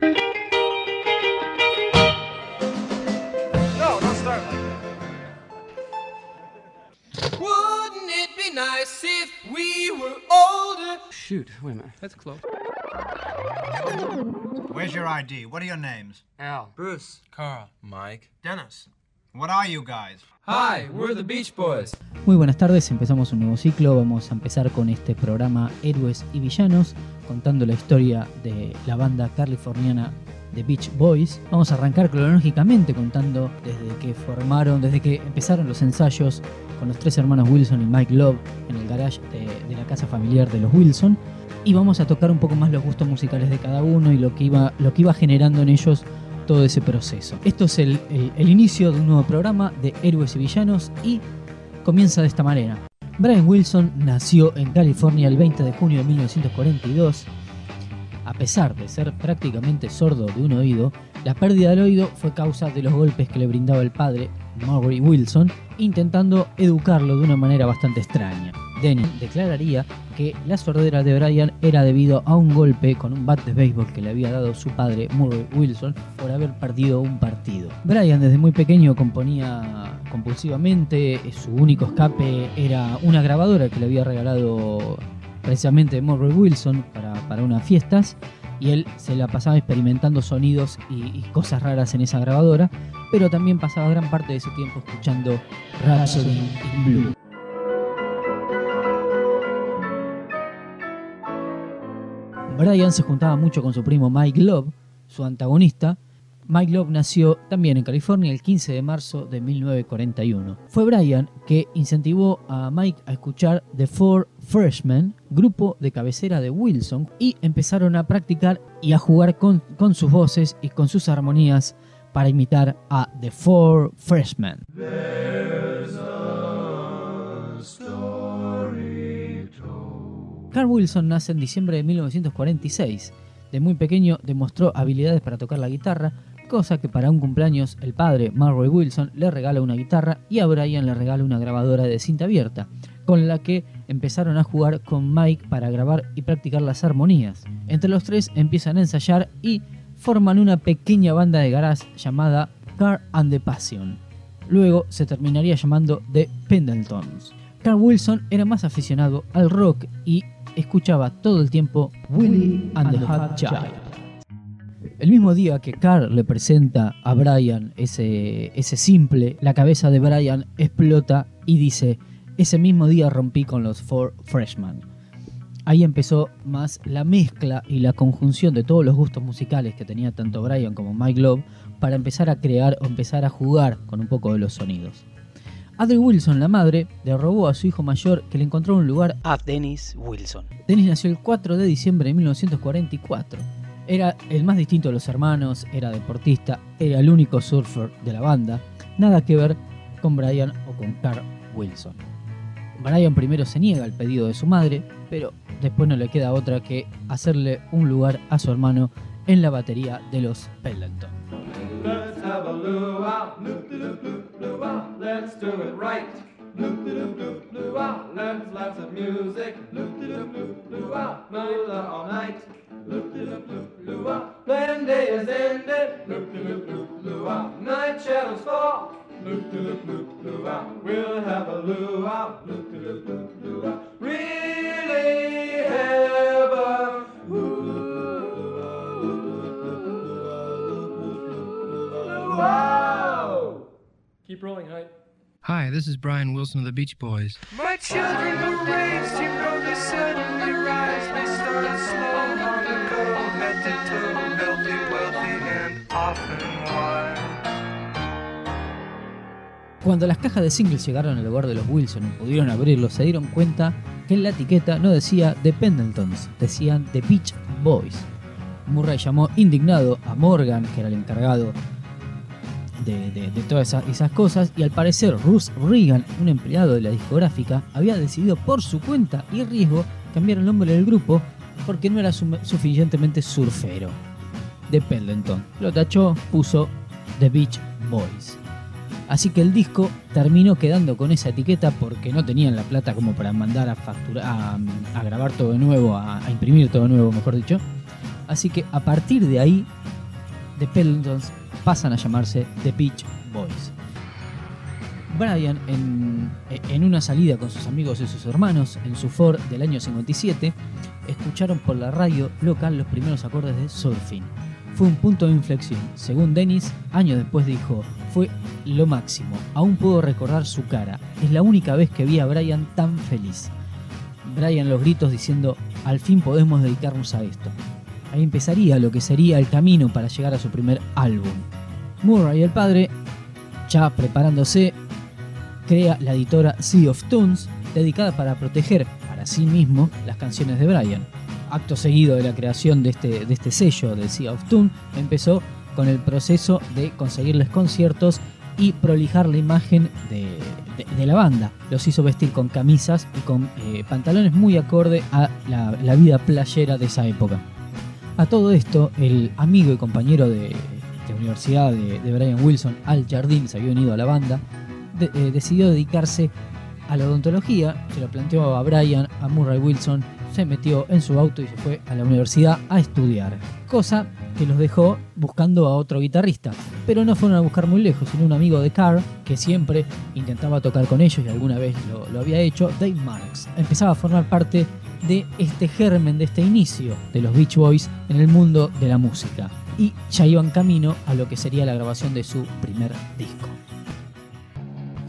No, don't start like that. Wouldn't it be nice if we were older? Shoot, wait a minute. That's close. Where's your ID? What are your names? Al. Bruce, Carl. Mike. Dennis. What are you guys? Hi, we're the Beach Boys. Muy buenas tardes, empezamos un nuevo ciclo, vamos a empezar con este programa Héroes y Villanos, contando la historia de la banda californiana The Beach Boys. Vamos a arrancar cronológicamente contando desde que formaron, desde que empezaron los ensayos con los tres hermanos Wilson y Mike Love en el garage de, de la casa familiar de los Wilson. Y vamos a tocar un poco más los gustos musicales de cada uno y lo que iba, lo que iba generando en ellos todo ese proceso. Esto es el, inicio de un nuevo programa de Héroes y Villanos y comienza de esta manera. Brian Wilson nació en California el 20 de junio de 1942. A pesar de ser prácticamente sordo de un oído, la pérdida del oído fue causa de los golpes que le brindaba el padre, Murray Wilson, intentando educarlo de una manera bastante extraña. Denny declararía que la sordera de Brian era debido a un golpe con un bat de béisbol que le había dado su padre, Murray Wilson, por haber perdido un partido. Brian desde muy pequeño componía compulsivamente, su único escape era una grabadora que le había regalado precisamente Murray Wilson para, para unas fiestas y él se la pasaba experimentando sonidos y, y cosas raras en esa grabadora, pero también pasaba gran parte de su tiempo escuchando Rhapsody in Blue. Brian se juntaba mucho con su primo Mike Love, su antagonista. Mike Love nació también en California el 15 de marzo de 1941. Fue Brian que incentivó a Mike a escuchar The Four Freshmen, grupo de cabecera de Wilson, y empezaron a practicar y a jugar con, con sus voces y con sus armonías para imitar a The Four Freshmen. Carl Wilson nace en diciembre de 1946. De muy pequeño demostró habilidades para tocar la guitarra, cosa que para un cumpleaños el padre, Murray Wilson, le regala una guitarra y a Brian le regala una grabadora de cinta abierta, con la que empezaron a jugar con Mike para grabar y practicar las armonías. Entre los tres empiezan a ensayar y forman una pequeña banda de garage llamada Car and the Passion. Luego se terminaría llamando The Pendletons. Carl Wilson era más aficionado al rock y escuchaba todo el tiempo Willie and the Hot Child. El mismo día que Carl le presenta a Brian ese, ese simple, la cabeza de Brian explota y dice, ese mismo día rompí con los Four Freshmen. Ahí empezó más la mezcla y la conjunción de todos los gustos musicales que tenía tanto Brian como Mike Love para empezar a crear o empezar a jugar con un poco de los sonidos. Audrey Wilson, la madre, le robó a su hijo mayor que le encontró un lugar A Dennis Wilson. Dennis nació el 4 de diciembre de 1944. Era el más distinto de los hermanos, era deportista, era el único surfer de la banda. Nada que ver con Brian o con Carl Wilson. Brian primero se niega al pedido de su madre, pero después no le queda otra que hacerle un lugar a su hermano en la batería de los Pendleton. Luau, loop de loop loop luau. Let's do it right. Loop de loop loop luau. Let's lots of music. Loop de loop loop luau. Mother all night. Loop de loop loop luau. Playing day is ended. Loop de loop loop luau. Night shadows fall. Loop de loop loop luau. We'll have a luau. Loop de loop loop luau. Really have Keep rolling. Hi, this is Brian Wilson of the Beach Boys. My children were raised, you know they suddenly rise. They started slow long ago, head to toe, healthy, wealthy, and often wise. Cuando las cajas de singles llegaron al hogar de los Wilson y pudieron abrirlos, se dieron cuenta que en la etiqueta no decía The Pendletons, decían The Beach Boys. Murray llamó indignado a Morgan, que era el encargado de, de- de todas esa- esas cosas, y al parecer Russ Regan, un empleado de la discográfica, había decidido por su cuenta y riesgo cambiar el nombre del grupo porque no era su- suficientemente surfero. The Pendleton. Lo tachó, puso The Beach Boys. Así que el disco terminó quedando con esa etiqueta porque no tenían la plata como para mandar a facturar, a, a grabar todo de nuevo, a, a imprimir todo de nuevo, mejor dicho. Así que a partir de ahí, The Pendletons pasan a llamarse The Beach Boys. Brian, en, una salida con sus amigos y sus hermanos en su Ford del año 57, escucharon por la radio local los primeros acordes de Surfing. Fue un punto de inflexión. Según Dennis, años después dijo, fue lo máximo. Aún puedo recordar su cara. Es la única vez que vi a Brian tan feliz. Brian los gritos diciendo, al fin podemos dedicarnos a esto. Ahí empezaría lo que sería el camino para llegar a su primer álbum. Murray, el padre, ya preparándose, crea la editora Sea of Tunes, dedicada para proteger para sí mismo las canciones de Brian. Acto seguido de la creación de este, de este sello de Sea of Tunes, empezó con el proceso de conseguirles conciertos y prolijar la imagen de, la banda. Los hizo vestir con camisas y con eh, pantalones muy acorde a la, vida playera de esa época. A todo esto, el amigo y compañero de, universidad de, Brian Wilson, Al Jardín, se había unido a la banda, eh, decidió dedicarse a la odontología, se lo planteó a Brian, a Murray Wilson, se metió en su auto y se fue a la universidad a estudiar. Cosa que los dejó buscando a otro guitarrista. Pero no fueron a buscar muy lejos, sino un amigo de Carr, que siempre intentaba tocar con ellos y alguna vez lo, lo había hecho, Dave Marks. Empezaba a formar parte de este germen, de este inicio de los Beach Boys en el mundo de la música. Y ya iban camino a lo que sería la grabación de su primer disco.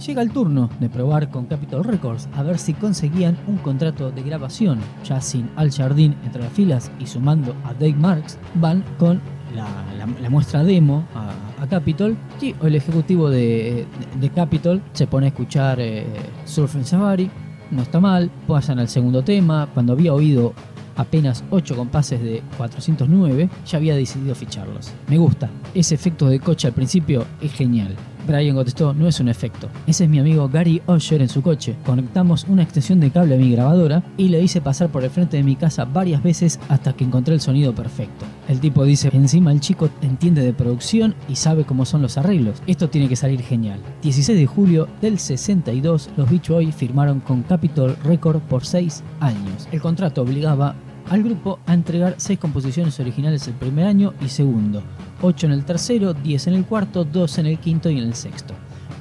Llega el turno de probar con Capitol Records a ver si conseguían un contrato de grabación. Ya sin Al Jardín entre las filas y sumando a Dave Marks, van con la, muestra demo a, Capitol y el ejecutivo de, Capitol se pone a escuchar eh, Surfing Safari. No está mal, pasan al segundo tema. Cuando había oído apenas 8 compases de 409, ya había decidido ficharlos. Me gusta, ese efecto de coche al principio es genial. Brian contestó, no es un efecto. Ese es mi amigo Gary Osher en su coche. Conectamos una extensión de cable a mi grabadora y le hice pasar por el frente de mi casa varias veces hasta que encontré el sonido perfecto. El tipo dice, encima el chico entiende de producción y sabe cómo son los arreglos. Esto tiene que salir genial. 16 de julio del 62, los Beach Boys firmaron con Capitol Record por 6 años. El contrato obligaba al grupo a entregar 6 composiciones originales el primer año y segundo, 8 en el tercero, 10 en el cuarto, 2 en el quinto y en el sexto.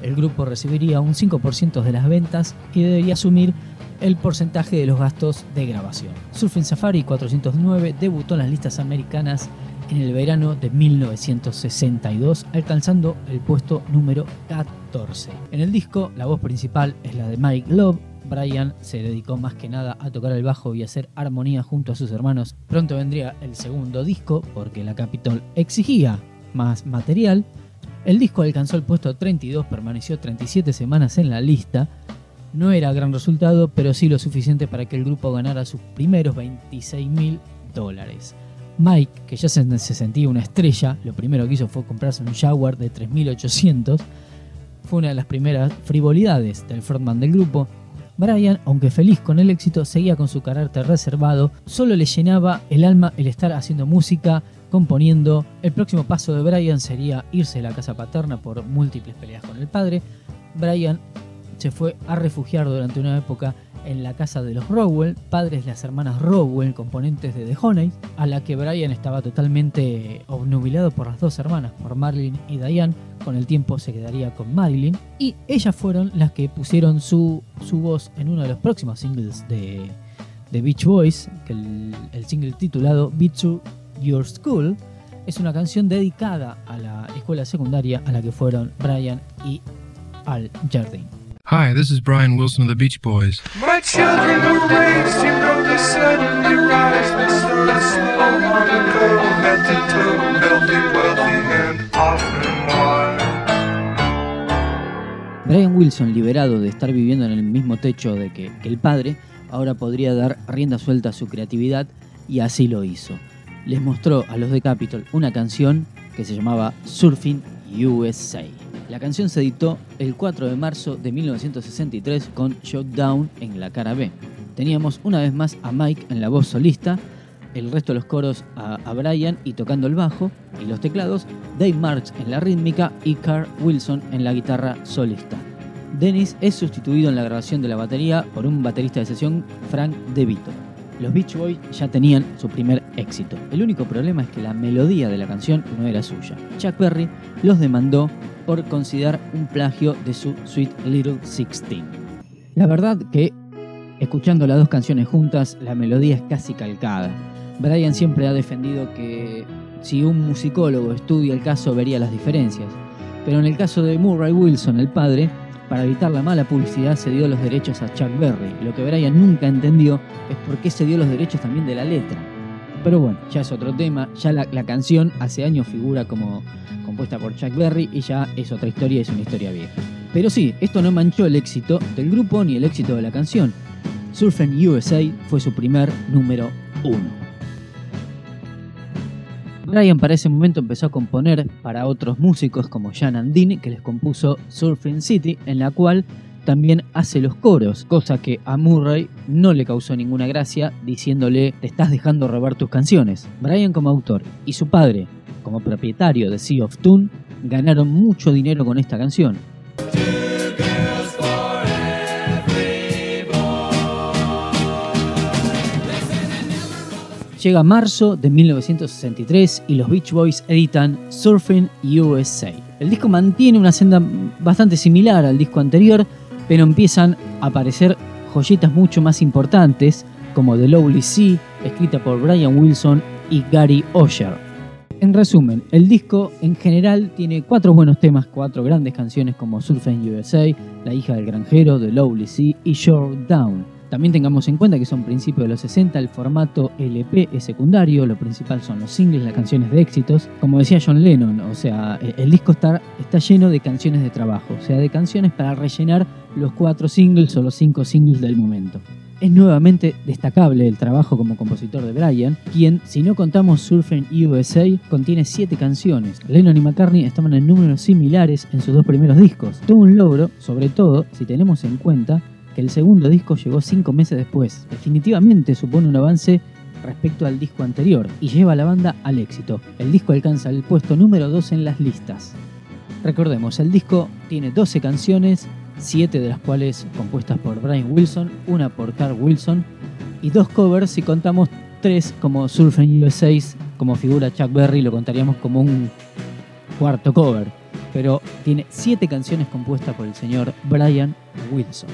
El grupo recibiría un 5% de las ventas y debería asumir el porcentaje de los gastos de grabación. Surfing Safari 409 debutó en las listas americanas en el verano de 1962, alcanzando el puesto número 14. En el disco, la voz principal es la de Mike Love, Brian se dedicó más que nada a tocar el bajo y hacer armonía junto a sus hermanos. Pronto vendría el segundo disco porque la Capitol exigía más material. El disco alcanzó el puesto 32, permaneció 37 semanas en la lista. No era gran resultado, pero sí lo suficiente para que el grupo ganara sus primeros 26 mil dólares. Mike, que ya se, sentía una estrella, lo primero que hizo fue comprarse un Jaguar de 3800. Fue una de las primeras frivolidades del frontman del grupo. Brian, aunque feliz con el éxito, seguía con su carácter reservado, solo le llenaba el alma el estar haciendo música, componiendo. El próximo paso de Brian sería irse de la casa paterna por múltiples peleas con el padre. Brian se fue a refugiar durante una época en la casa de los Rowell, padres de las hermanas Rowell, componentes de The Honey, a la que Brian estaba totalmente obnubilado por las dos hermanas, por Marilyn y Diane. Con el tiempo se quedaría con Marilyn. Y ellas fueron las que pusieron su, su voz en uno de los próximos singles de, de Beach Boys, que el, el single titulado Beat to Your School. Es una canción dedicada a la escuela secundaria a la que fueron Brian y Al Jardine. Hi, this is Brian Wilson of the Beach Boys. My children were raised, you know they suddenly rise. Head to toe, healthy, wealthy, and often wise. Brian Wilson, liberado de estar viviendo en el mismo techo de que, que el padre, ahora podría dar rienda suelta a su creatividad y así lo hizo. Les mostró a los de Capitol una canción que se llamaba Surfing USA. La canción se editó el 4 de marzo de 1963 con Shutdown en la cara B. Teníamos una vez más a Mike en la voz solista, el resto de los coros a, Brian y tocando el bajo y los teclados, Dave Marks en la rítmica y Carl Wilson en la guitarra solista. Dennis es sustituido en la grabación de la batería por un baterista de sesión, Frank DeVito. los Beach Boys ya tenían su primer éxito. El único problema es que la melodía de la canción no era suya. Chuck Berry los demandó por considerar un plagio de su Sweet Little Sixteen. La verdad que, escuchando las dos canciones juntas, la melodía es casi calcada. Brian siempre ha defendido que si un musicólogo estudia el caso vería las diferencias, pero en el caso de Murray Wilson, el padre, para evitar la mala publicidad se dio los derechos a Chuck Berry. Lo que Brian nunca entendió es por qué se dio los derechos también de la letra. Pero bueno, ya es otro tema, ya la, canción hace años figura como compuesta por Chuck Berry y ya es otra historia, es una historia vieja. Pero sí, esto no manchó el éxito del grupo ni el éxito de la canción. Surfing USA fue su primer número uno. Brian para ese momento empezó a componer para otros músicos como Jan Andine, que les compuso Surfing City, en la cual también hace los coros, cosa que a Murray no le causó ninguna gracia, diciéndole te estás dejando robar tus canciones. Brian como autor y su padre como propietario de Sea of Tune ganaron mucho dinero con esta canción. Llega marzo de 1963 y los Beach Boys editan Surfing USA. El disco mantiene una senda bastante similar al disco anterior, pero empiezan a aparecer joyitas mucho más importantes, como The Lovely Sea, escrita por Brian Wilson y Gary Osher. En resumen, el disco en general tiene cuatro buenos temas, cuatro grandes canciones como Surfing USA, La hija del granjero, The Lovely Sea y Shore Down. También tengamos en cuenta que son principios de los 60, el formato LP es secundario, lo principal son los singles, las canciones de éxitos. Como decía John Lennon, o sea, el disco está, está lleno de canciones de trabajo, o sea, de canciones para rellenar los cuatro singles o los cinco singles del momento. Es nuevamente destacable el trabajo como compositor de Brian, quien, si no contamos Surfing USA, contiene siete canciones. Lennon y McCartney estaban en números similares en sus dos primeros discos. Todo un logro, sobre todo si tenemos en cuenta que el segundo disco llegó cinco meses después. Definitivamente supone un avance respecto al disco anterior y lleva a la banda al éxito. El disco alcanza el puesto número 2 en las listas. Recordemos, el disco tiene 12 canciones, 7 de las cuales compuestas por Brian Wilson, una por Carl Wilson y dos covers si contamos 3 como Surfing USA, como figura Chuck Berry, lo contaríamos como un cuarto cover. Pero tiene 7 canciones compuestas por el señor Brian Wilson.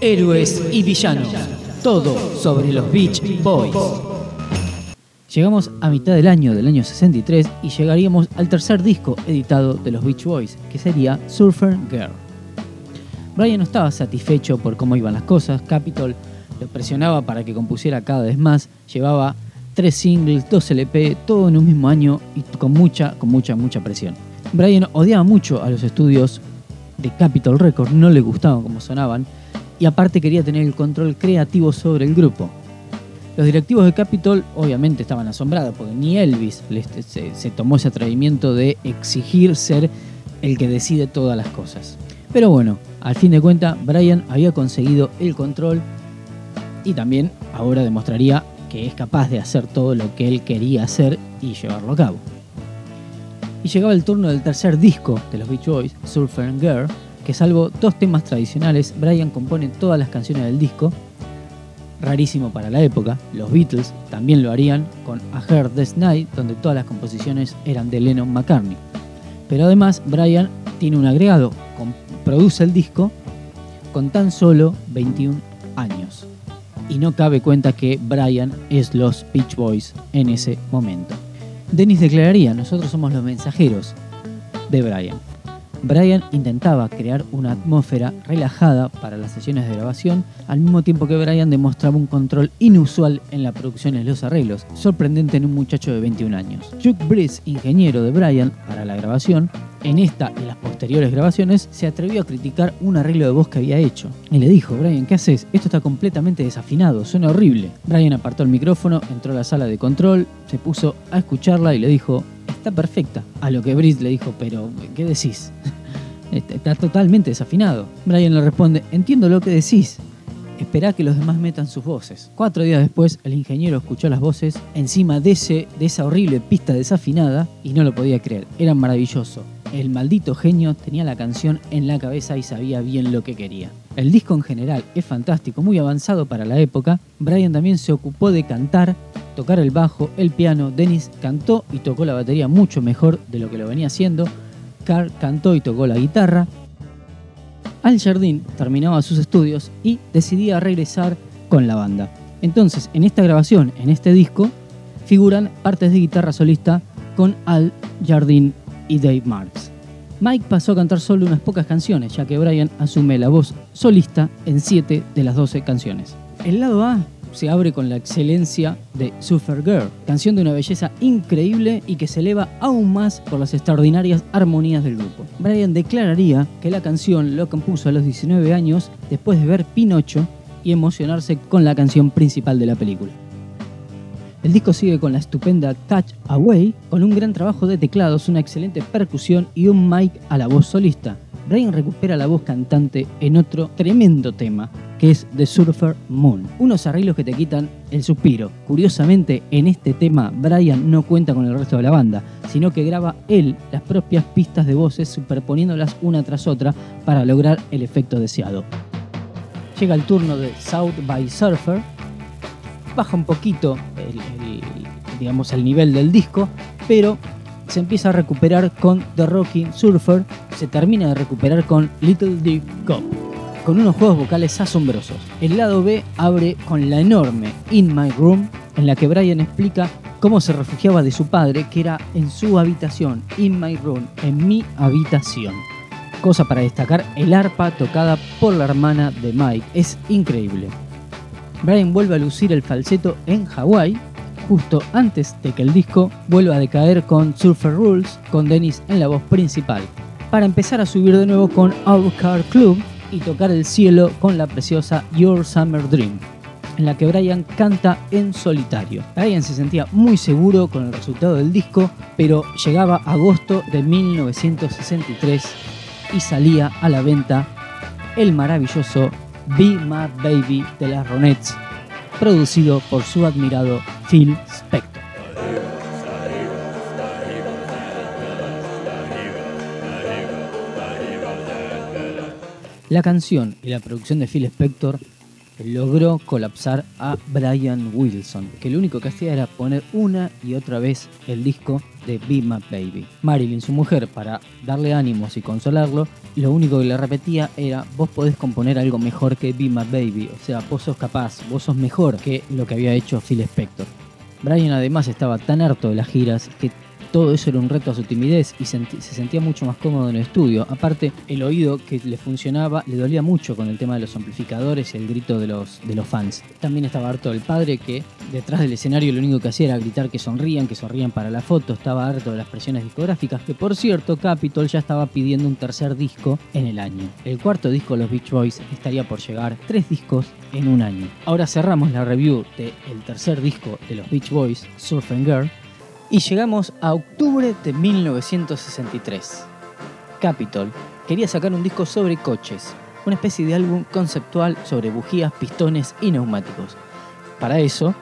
Héroes y villanos. Todo sobre los Beach Boys. Llegamos a mitad del año del año 63 y llegaríamos al tercer disco editado de los Beach Boys, que sería Surfer Girl. Brian no estaba satisfecho por cómo iban las cosas, Capitol lo presionaba para que compusiera cada vez más, llevaba tres singles, dos LP, todo en un mismo año y con mucha, con mucha, mucha presión. Brian odiaba mucho a los estudios de Capitol Records, no le gustaban cómo sonaban y aparte quería tener el control creativo sobre el grupo. Los directivos de Capitol obviamente estaban asombrados porque ni Elvis se tomó ese atrevimiento de exigir ser el que decide todas las cosas. Pero bueno, al fin de cuentas, Brian había conseguido el control y también ahora demostraría que es capaz de hacer todo lo que él quería hacer y llevarlo a cabo. Y llegaba el turno del tercer disco de los Beach Boys, Surfer and Girl, que salvo dos temas tradicionales, Brian compone todas las canciones del disco. Rarísimo para la época, los Beatles también lo harían con A Heard This Night, donde todas las composiciones eran de Lennon McCartney. Pero además, Brian tiene un agregado, produce el disco con tan solo 21 años. Y no cabe cuenta que Brian es los Beach Boys en ese momento. Dennis declararía, nosotros somos los mensajeros de Brian. Brian intentaba crear una atmósfera relajada para las sesiones de grabación, al mismo tiempo que Brian demostraba un control inusual en la producción y los arreglos, sorprendente en un muchacho de 21 años. Chuck Brice, ingeniero de Brian para la grabación, en esta y las posteriores grabaciones, se atrevió a criticar un arreglo de voz que había hecho. Y le dijo, Brian, ¿qué haces? Esto está completamente desafinado, suena horrible. Brian apartó el micrófono, entró a la sala de control, se puso a escucharla y le dijo, está perfecta. A lo que Brice le dijo, pero, ¿qué decís? Está totalmente desafinado. Brian le responde, entiendo lo que decís. Esperá que los demás metan sus voces. Cuatro días después, el ingeniero escuchó las voces encima de, ese, de esa horrible pista desafinada y no lo podía creer. Era maravilloso. el maldito genio tenía la canción en la cabeza y sabía bien lo que quería. El disco en general es fantástico, muy avanzado para la época. Brian también se ocupó de cantar, tocar el bajo, el piano. Dennis cantó y tocó la batería mucho mejor de lo que lo venía haciendo. Carl cantó y tocó la guitarra. Al Jardín terminaba sus estudios y decidía regresar con la banda. Entonces, en esta grabación, en este disco, figuran partes de guitarra solista con Al Jardín y Dave Marks. Mike pasó a cantar solo unas pocas canciones, ya que Brian asume la voz solista en 7 de las 12 canciones. El lado A se abre con la excelencia de Surfer Girl, canción de una belleza increíble y que se eleva aún más por las extraordinarias armonías del grupo. Brian declararía que la canción lo compuso a los 19 años después de ver Pinocho y emocionarse con la canción principal de la película. El disco sigue con la estupenda Catch Away, con un gran trabajo de teclados, una excelente percusión y un mic a la voz solista. Brian recupera la voz cantante en otro tremendo tema, que es The Surfer Moon. Unos arreglos que te quitan el suspiro. Curiosamente, en este tema, Brian no cuenta con el resto de la banda, sino que graba él las propias pistas de voces superponiéndolas una tras otra para lograr el efecto deseado. Llega el turno de South by Surfer, baja un poquito el, el, digamos, el nivel del disco, pero se empieza a recuperar con The Rocking Surfer, se termina de recuperar con Little Deep Cop, con unos juegos vocales asombrosos. El lado B abre con la enorme In My Room, en la que Brian explica cómo se refugiaba de su padre, que era en su habitación, In My Room, en mi habitación. Cosa para destacar, el arpa tocada por la hermana de Mike es increíble. Brian vuelve a lucir el falseto en Hawái, justo antes de que el disco vuelva a decaer con Surfer Rules, con Dennis en la voz principal, para empezar a subir de nuevo con Our Car Club y tocar el cielo con la preciosa Your Summer Dream, en la que Brian canta en solitario. Brian se sentía muy seguro con el resultado del disco, pero llegaba agosto de 1963 y salía a la venta el maravilloso Be My Baby de las Ronettes, producido por su admirado Phil Spector. La canción y la producción de Phil Spector logró colapsar a Brian Wilson, que lo único que hacía era poner una y otra vez el disco de Be My Baby. Marilyn, su mujer, para darle ánimos y consolarlo, lo único que le repetía era, vos podés componer algo mejor que Be My Baby, o sea, vos sos capaz, vos sos mejor que lo que había hecho Phil Spector. Brian además estaba tan harto de las giras que todo eso era un reto a su timidez y se sentía mucho más cómodo en el estudio. Aparte, el oído que le funcionaba le dolía mucho con el tema de los amplificadores y el grito de los, de los fans. También estaba harto del padre que detrás del escenario lo único que hacía era gritar que sonrían, que sonrían para la foto. Estaba harto de las presiones discográficas, que por cierto, Capitol ya estaba pidiendo un tercer disco en el año. El cuarto disco de los Beach Boys estaría por llegar, tres discos en un año. Ahora cerramos la review del tercer disco de los Beach Boys, Surfing Girl, y llegamos a octubre de 1963. Capitol quería sacar un disco sobre coches, una especie de álbum conceptual sobre bujías, pistones y neumáticos. Para eso,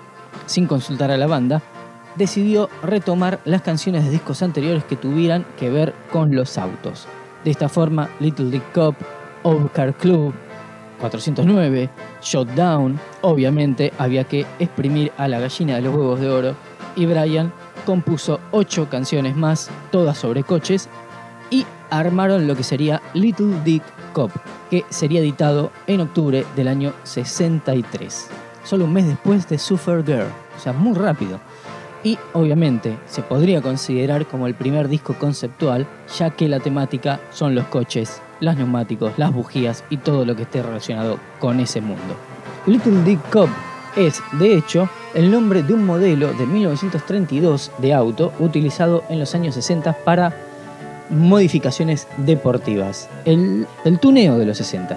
sin consultar a la banda, decidió retomar las canciones de discos anteriores que tuvieran que ver con los autos. De esta forma, Little Dick Cop, Overcar Club, 409, Shotdown, obviamente había que exprimir a la gallina de los huevos de oro y Brian compuso ocho canciones más, todas sobre coches, y armaron lo que sería Little Dick Cop, que sería editado en octubre del año 63, solo un mes después de Super Girl, o sea, muy rápido. Y obviamente se podría considerar como el primer disco conceptual, ya que la temática son los coches, los neumáticos, las bujías y todo lo que esté relacionado con ese mundo. Little Dick Cop es, de hecho, el nombre de un modelo de 1932 de auto utilizado en los años 60 para modificaciones deportivas. El, el tuneo de los 60.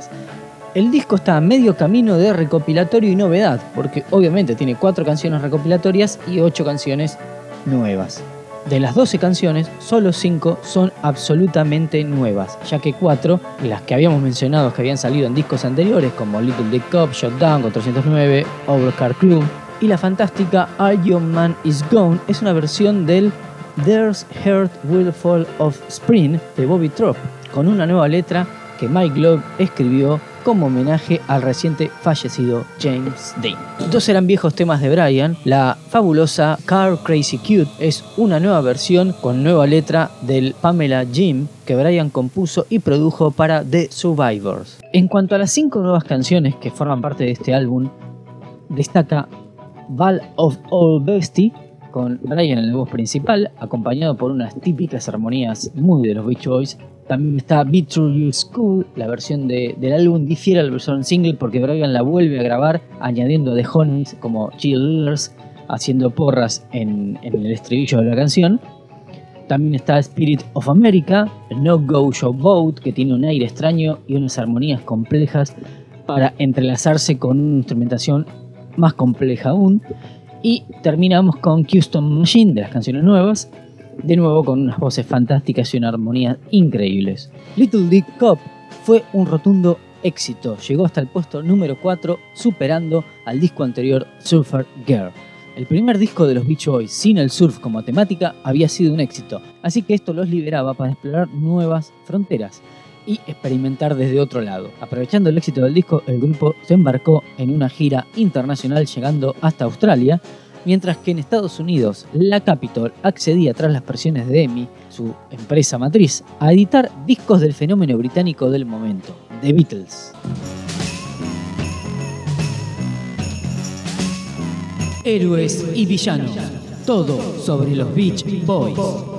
El disco está a medio camino de recopilatorio y novedad, porque obviamente tiene cuatro canciones recopilatorias y ocho canciones nuevas. De las 12 canciones, solo 5 son absolutamente nuevas, ya que 4, las que habíamos mencionado que habían salido en discos anteriores, como Little Dick Cop, Shotdown, 409, Overcar Club, y la fantástica All Your Man Is Gone, es una versión del There's Heart Will Fall of Spring de Bobby Trop, con una nueva letra que Mike Love escribió como homenaje al reciente fallecido James Dean. Dos eran viejos temas de Brian, la fabulosa Car Crazy Cute es una nueva versión con nueva letra del Pamela Jim que Brian compuso y produjo para The Survivors. En cuanto a las cinco nuevas canciones que forman parte de este álbum, destaca Val of All Bestie con Brian en la voz principal, acompañado por unas típicas armonías muy de los Beach Boys. También está Be True You School, la versión de- del álbum difiere a la versión single porque Brian la vuelve a grabar añadiendo The Honeys como cheerleaders, haciendo porras en, en el estribillo de la canción. También está Spirit of America, No Go Show Boat, que tiene un aire extraño y unas armonías complejas para entrelazarse con una instrumentación más compleja aún. Y terminamos con Houston Machine de las canciones nuevas, de nuevo con unas voces fantásticas y una armonía increíbles. Little Dick Cop fue un rotundo éxito, llegó hasta el puesto número 4, superando al disco anterior Surfer Girl. El primer disco de los Beach Boys sin el surf como temática había sido un éxito, así que esto los liberaba para explorar nuevas fronteras y experimentar desde otro lado. Aprovechando el éxito del disco, el grupo se embarcó en una gira internacional llegando hasta Australia, mientras que en Estados Unidos la Capitol accedía tras las presiones de EMI, su empresa matriz, a editar discos del fenómeno británico del momento, The Beatles. Héroes y villanos, todo sobre los Beach Boys.